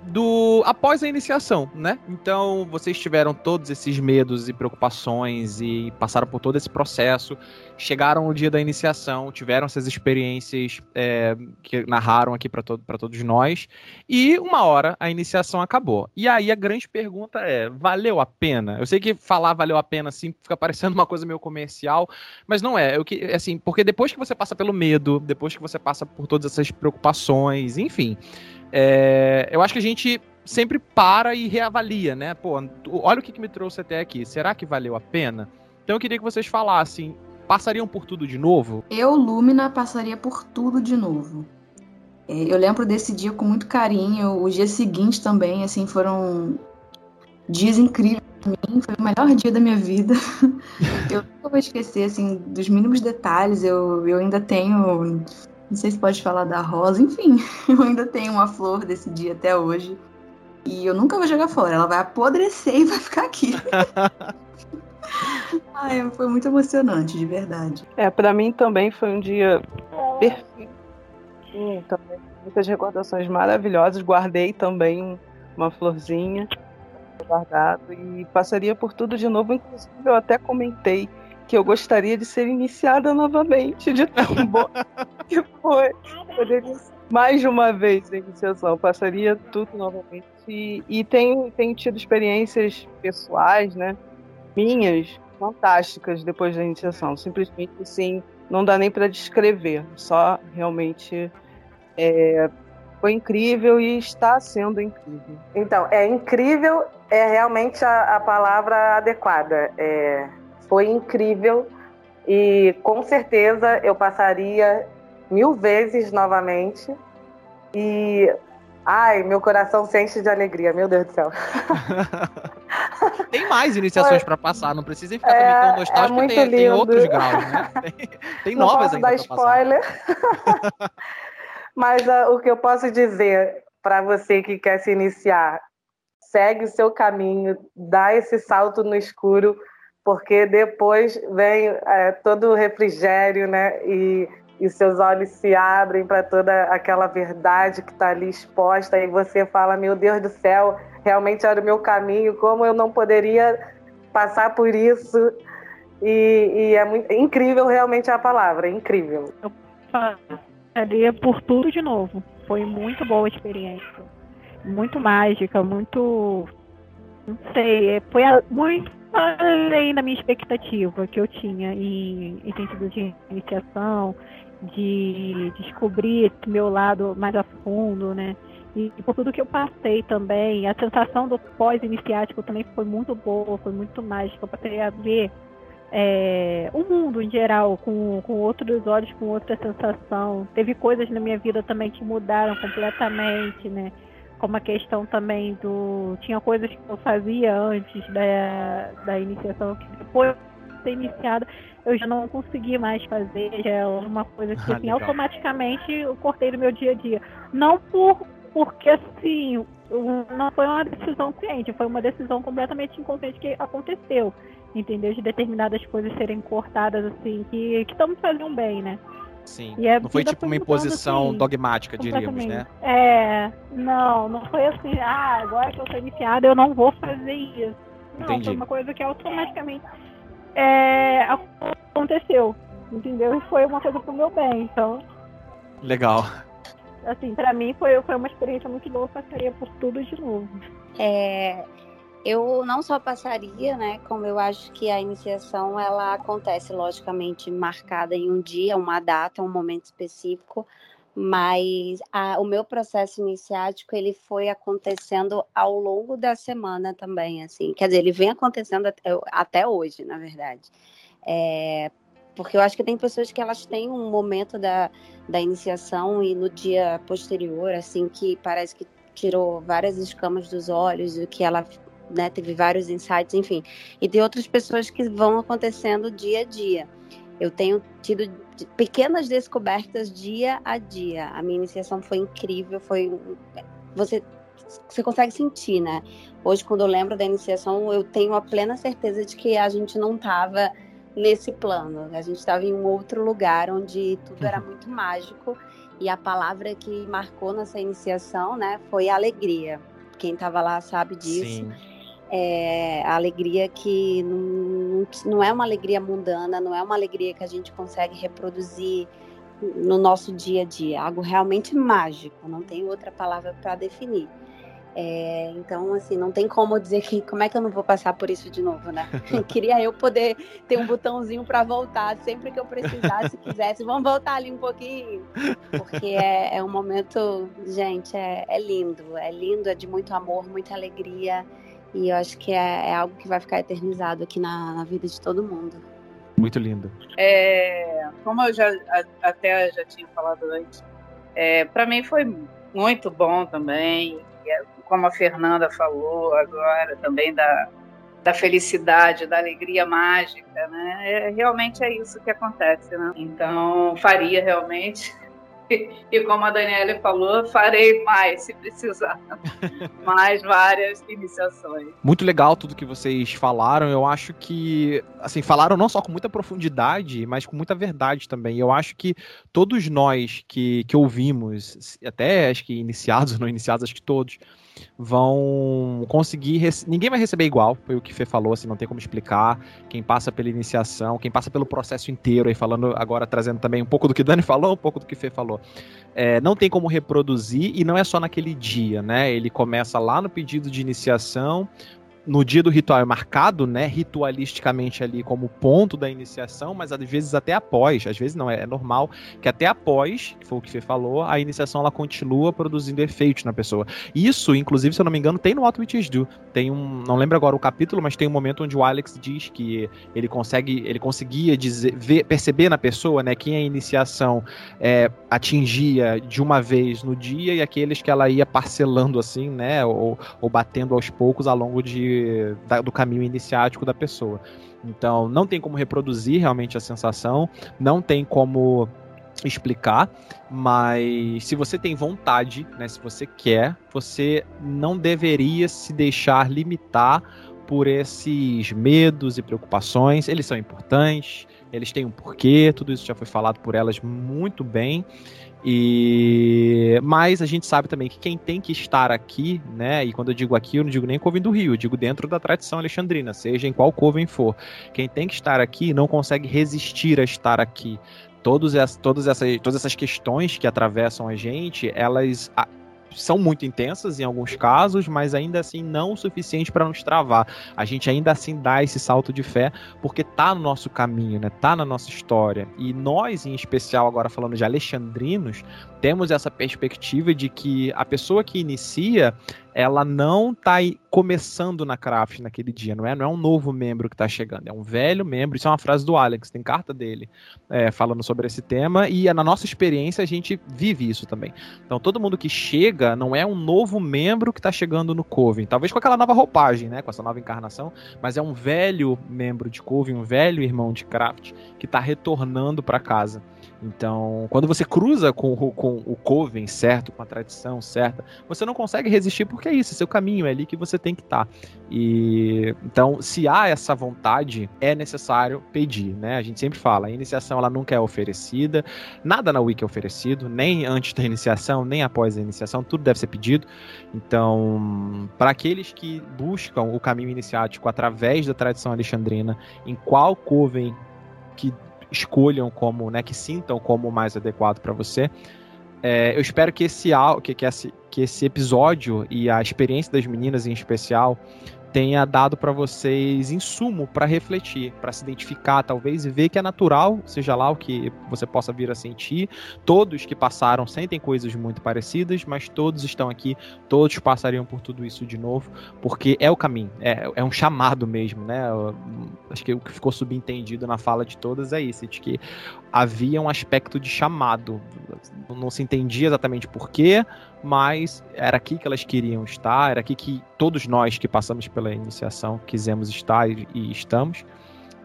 do após a iniciação, né? Então vocês tiveram todos esses medos e preocupações e passaram por todo esse processo, chegaram no dia da iniciação, tiveram essas experiências é, que narraram aqui para todo, todos nós e uma hora a iniciação acabou. E aí a grande pergunta é: valeu a pena? Eu sei que falar valeu a pena assim fica parecendo uma coisa meio comercial, mas não é. Eu que assim porque depois que você passa pelo medo, depois que você passa por todas essas preocupações, enfim é, eu acho que a gente sempre para e reavalia, né? Pô, olha o que, que me trouxe até aqui. Será que valeu a pena? Então eu queria que vocês falassem. Passariam por tudo de novo? Eu, Lumina, passaria por tudo de novo. É, eu lembro desse dia com muito carinho. Os dias seguintes também, assim, foram dias incríveis para mim. Foi o melhor dia da minha vida. (laughs) eu nunca vou esquecer, assim, dos mínimos detalhes. Eu, eu ainda tenho não sei se pode falar da rosa, enfim, (laughs) eu ainda tenho uma flor desse dia até hoje. E eu nunca vou jogar fora, ela vai apodrecer (laughs) e vai ficar aqui. (laughs) Ai, foi muito emocionante, de verdade. É, para mim também foi um dia perfeito. Também. Muitas recordações maravilhosas. Guardei também uma florzinha guardado e passaria por tudo de novo. Inclusive, eu até comentei que eu gostaria de ser iniciada novamente, de tão (laughs) bom que foi. Poderia mais de uma vez a iniciação, passaria tudo novamente. E, e tenho, tenho tido experiências pessoais, né, minhas, fantásticas depois da iniciação. Simplesmente, assim, não dá nem para descrever, só realmente é, foi incrível e está sendo incrível. Então, é incrível, é realmente a, a palavra adequada. É, foi incrível e com certeza eu passaria mil vezes novamente. E ai, meu coração se enche de alegria, meu Deus do céu. (laughs) tem mais iniciações para passar, não precisa ficar é, tão nostálgico, é tem, tem, outros graus, né? (laughs) Tem, tem não novas ainda dar spoiler. (laughs) Mas uh, o que eu posso dizer para você que quer se iniciar, segue o seu caminho, dá esse salto no escuro, porque depois vem é, todo o refrigério, né? E, e seus olhos se abrem para toda aquela verdade que está ali exposta, e você fala: Meu Deus do céu, realmente era o meu caminho, como eu não poderia passar por isso? E, e é muito, incrível realmente a palavra, é incrível. Eu passaria por tudo de novo. Foi muito boa a experiência. Muito mágica, muito. Não sei, foi muito além da minha expectativa que eu tinha em, em sentido de iniciação, de descobrir meu lado mais a fundo, né? E, e, por tudo que eu passei também, a sensação do pós-iniciático também foi muito boa, foi muito mágica. Eu passei a ver é, o mundo em geral com, com outros olhos, com outra sensação. Teve coisas na minha vida também que mudaram completamente, né? Como a questão também do. Tinha coisas que eu fazia antes da, da iniciação, que depois de ser iniciada eu já não consegui mais fazer, já é uma coisa que ah, assim, automaticamente eu cortei do meu dia a dia. Não por porque assim, não foi uma decisão cliente, foi uma decisão completamente inconsciente que aconteceu, entendeu? De determinadas coisas serem cortadas assim, que, que estão me fazendo bem, né? Sim. não foi tipo uma imposição assim, dogmática, diríamos, né? É, não, não foi assim, ah, agora que eu sou iniciada eu não vou fazer isso. Não, Entendi. foi uma coisa que automaticamente é, aconteceu, entendeu? E foi uma coisa pro meu bem, então. Legal. Assim, pra mim foi, foi uma experiência muito boa, passaria por tudo de novo. É, eu não só passaria, né, como eu acho que a iniciação ela acontece logicamente marcada em um dia, uma data, um momento específico, mas a, o meu processo iniciático ele foi acontecendo ao longo da semana também, assim, quer dizer, ele vem acontecendo até, até hoje, na verdade. É, porque eu acho que tem pessoas que elas têm um momento da, da iniciação e no dia posterior, assim, que parece que tirou várias escamas dos olhos, e que ela né, teve vários insights, enfim. E tem outras pessoas que vão acontecendo dia a dia. Eu tenho tido pequenas descobertas dia a dia. A minha iniciação foi incrível, foi você você consegue sentir, né? Hoje, quando eu lembro da iniciação, eu tenho a plena certeza de que a gente não estava nesse plano. A gente estava em um outro lugar onde tudo era uhum. muito mágico e a palavra que marcou nessa iniciação, né, foi alegria. Quem estava lá sabe disso. Sim. É, a alegria que não, não é uma alegria mundana, não é uma alegria que a gente consegue reproduzir no nosso dia a dia, algo realmente mágico, não tem outra palavra para definir. É, então, assim, não tem como dizer que como é que eu não vou passar por isso de novo, né? (laughs) Queria eu poder ter um botãozinho para voltar sempre que eu precisasse, quisesse. Vamos voltar ali um pouquinho, porque é, é um momento, gente, é, é, lindo, é lindo, é de muito amor, muita alegria e eu acho que é, é algo que vai ficar eternizado aqui na, na vida de todo mundo. Muito lindo. É, como eu já até já tinha falado antes, é, para mim foi muito bom também como a Fernanda falou agora, também da, da felicidade, da alegria mágica, né? É, realmente é isso que acontece, né? Então, faria realmente. E como a Daniela falou, farei mais se precisar. (laughs) mais várias iniciações. Muito legal tudo que vocês falaram. Eu acho que, assim, falaram não só com muita profundidade, mas com muita verdade também. Eu acho que todos nós que, que ouvimos, até acho que iniciados (laughs) ou não iniciados, acho que todos, vão conseguir. Ninguém vai receber igual, foi o que Fê falou, assim, não tem como explicar. Quem passa pela iniciação, quem passa pelo processo inteiro, aí falando agora, trazendo também um pouco do que Dani (laughs) falou, um pouco do que Fê falou. É, não tem como reproduzir e não é só naquele dia, né? Ele começa lá no pedido de iniciação, no dia do ritual é marcado, né, ritualisticamente ali como ponto da iniciação, mas às vezes até após, às vezes não, é, é normal que até após, que foi o que você falou, a iniciação ela continua produzindo efeitos na pessoa. Isso, inclusive, se eu não me engano, tem no What Witches Do. Tem um, não lembro agora o capítulo, mas tem um momento onde o Alex diz que ele consegue, ele conseguia dizer, ver, perceber na pessoa, né, quem a iniciação é, atingia de uma vez no dia e aqueles que ela ia parcelando assim, né, ou, ou batendo aos poucos ao longo de da, do caminho iniciático da pessoa. Então, não tem como reproduzir realmente a sensação, não tem como explicar, mas se você tem vontade, né, se você quer, você não deveria se deixar limitar por esses medos e preocupações. Eles são importantes, eles têm um porquê, tudo isso já foi falado por elas muito bem. E mas a gente sabe também que quem tem que estar aqui, né? E quando eu digo aqui, eu não digo nem Coven do Rio, eu digo dentro da tradição alexandrina, seja em qual Coven for. Quem tem que estar aqui não consegue resistir a estar aqui. Todos essa, todas, essas, todas essas questões que atravessam a gente, elas são muito intensas em alguns casos, mas ainda assim não o suficiente para nos travar. A gente ainda assim dá esse salto de fé porque tá no nosso caminho, né? Tá na nossa história. E nós, em especial, agora falando de alexandrinos, temos essa perspectiva de que a pessoa que inicia, ela não está começando na craft naquele dia, não é? Não é um novo membro que está chegando, é um velho membro. Isso é uma frase do Alex, tem carta dele é, falando sobre esse tema e é na nossa experiência a gente vive isso também. Então todo mundo que chega não é um novo membro que está chegando no Coven, talvez com aquela nova roupagem, né? Com essa nova encarnação, mas é um velho membro de Coven, um velho irmão de craft que está retornando para casa. Então, quando você cruza com, com o Coven certo, com a tradição certa, você não consegue resistir porque é isso, é seu caminho, é ali que você tem que estar. Tá. E então, se há essa vontade, é necessário pedir, né? A gente sempre fala, a iniciação ela nunca é oferecida, nada na wiki é oferecido, nem antes da iniciação, nem após a iniciação, tudo deve ser pedido. Então, para aqueles que buscam o caminho iniciático através da tradição alexandrina, em qual coven que escolham como, né, que sintam como o mais adequado para você. É, eu espero que esse, que, que, esse, que esse episódio e a experiência das meninas em especial tenha dado para vocês insumo para refletir, para se identificar, talvez, e ver que é natural, seja lá o que você possa vir a sentir. Todos que passaram sentem coisas muito parecidas, mas todos estão aqui, todos passariam por tudo isso de novo, porque é o caminho, é, é um chamado mesmo, né? Eu, acho que o que ficou subentendido na fala de todas é isso, de que havia um aspecto de chamado. Não se entendia exatamente porquê, mas era aqui que elas queriam estar, era aqui que todos nós que passamos pela iniciação quisemos estar e, estamos.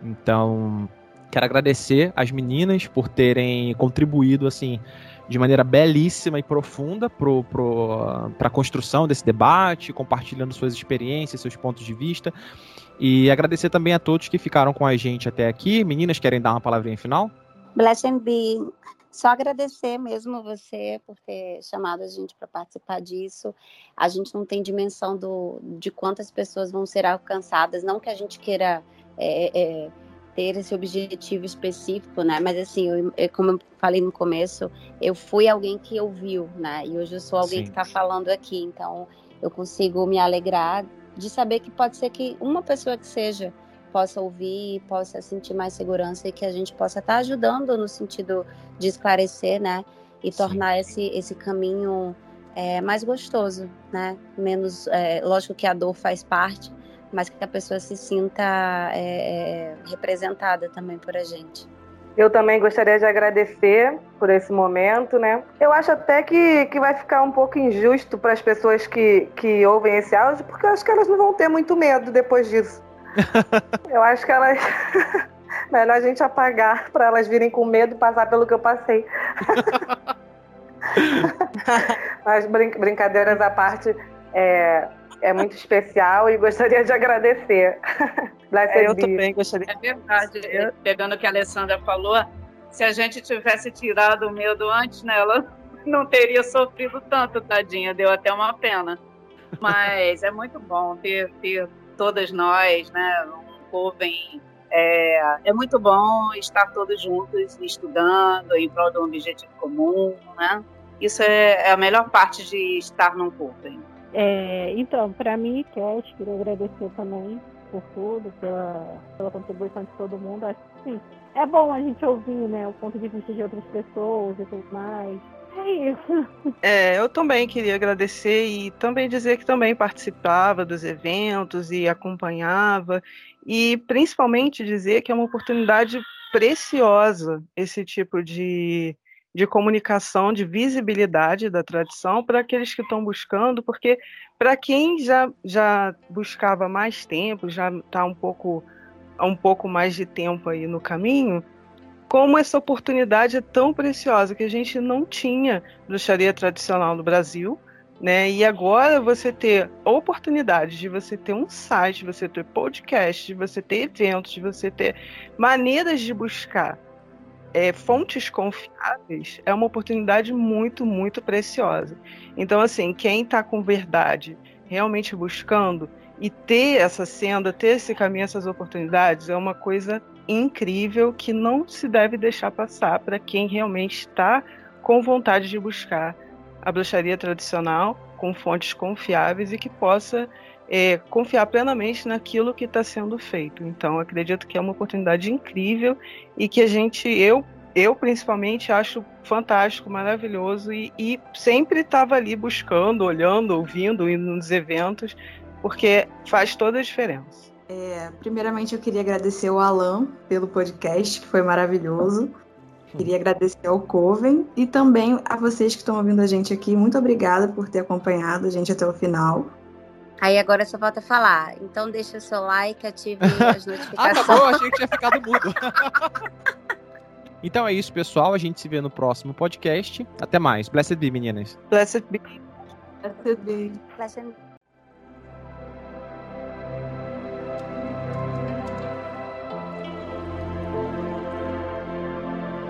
Então, quero agradecer as meninas por terem contribuído assim de maneira belíssima e profunda para a construção desse debate, compartilhando suas experiências, seus pontos de vista. E agradecer também a todos que ficaram com a gente até aqui. Meninas, querem dar uma palavrinha final? Bless and be. Só agradecer mesmo você por ter chamado a gente para participar disso. A gente não tem dimensão do, de quantas pessoas vão ser alcançadas. Não que a gente queira é, é, ter esse objetivo específico, né? Mas assim, eu, eu, como eu falei no começo, eu fui alguém que ouviu, né? E hoje eu sou alguém Sim. que está falando aqui. Então, eu consigo me alegrar de saber que pode ser que uma pessoa que seja possa ouvir, possa sentir mais segurança e que a gente possa estar tá ajudando no sentido de esclarecer, né? E Sim. tornar esse, esse caminho é, mais gostoso, né? Menos, é, lógico que a dor faz parte, mas que a pessoa se sinta é, é, representada também por a gente. Eu também gostaria de agradecer por esse momento, né? Eu acho até que, que vai ficar um pouco injusto para as pessoas que, que ouvem esse áudio, porque eu acho que elas não vão ter muito medo depois disso. (laughs) eu acho que elas. (laughs) Melhor a gente apagar para elas virem com medo e passar pelo que eu passei. (laughs) Mas brin brincadeiras à parte, é, é muito especial e gostaria de agradecer. É, eu também gostaria. É verdade. Eu, pegando o que a Alessandra falou, se a gente tivesse tirado o medo antes, né, ela não teria sofrido tanto, tadinha. Deu até uma pena. Mas é muito bom ter, ter todas nós, né, um povo em é, é, muito bom estar todos juntos estudando em prol de um objetivo comum, né? Isso é, é a melhor parte de estar num curso. É, então, para mim, Cat, queria agradecer também por tudo, pela, pela contribuição de todo mundo. Acho que sim, é bom a gente ouvir né, o ponto de vista de outras pessoas e tudo mais. É isso. É, eu também queria agradecer e também dizer que também participava dos eventos e acompanhava. E principalmente dizer que é uma oportunidade preciosa esse tipo de, de comunicação, de visibilidade da tradição para aqueles que estão buscando, porque para quem já, já buscava mais tempo, já está um pouco, um pouco mais de tempo aí no caminho, como essa oportunidade é tão preciosa que a gente não tinha bruxaria tradicional no Brasil, né? E agora você ter oportunidade de você ter um site, de você ter podcast, de você ter eventos, de você ter maneiras de buscar é, fontes confiáveis é uma oportunidade muito, muito preciosa. Então, assim, quem está com verdade, realmente buscando e ter essa senda, ter esse caminho, essas oportunidades, é uma coisa incrível que não se deve deixar passar para quem realmente está com vontade de buscar a bruxaria tradicional com fontes confiáveis e que possa é, confiar plenamente naquilo que está sendo feito. Então, acredito que é uma oportunidade incrível e que a gente, eu, eu principalmente, acho fantástico, maravilhoso e, e sempre estava ali buscando, olhando, ouvindo, indo nos eventos, porque faz toda a diferença. É, primeiramente, eu queria agradecer o Alan pelo podcast, que foi maravilhoso. Queria agradecer ao Coven e também a vocês que estão ouvindo a gente aqui. Muito obrigada por ter acompanhado a gente até o final. Aí agora só falta falar. Então deixa o seu like, ative (laughs) as notificações. ah, tá bom, achei que tinha ficado mudo. (laughs) então é isso, pessoal. A gente se vê no próximo podcast. Até mais. Blessed be, meninas. Blessed be. Blessed be. Blessed be.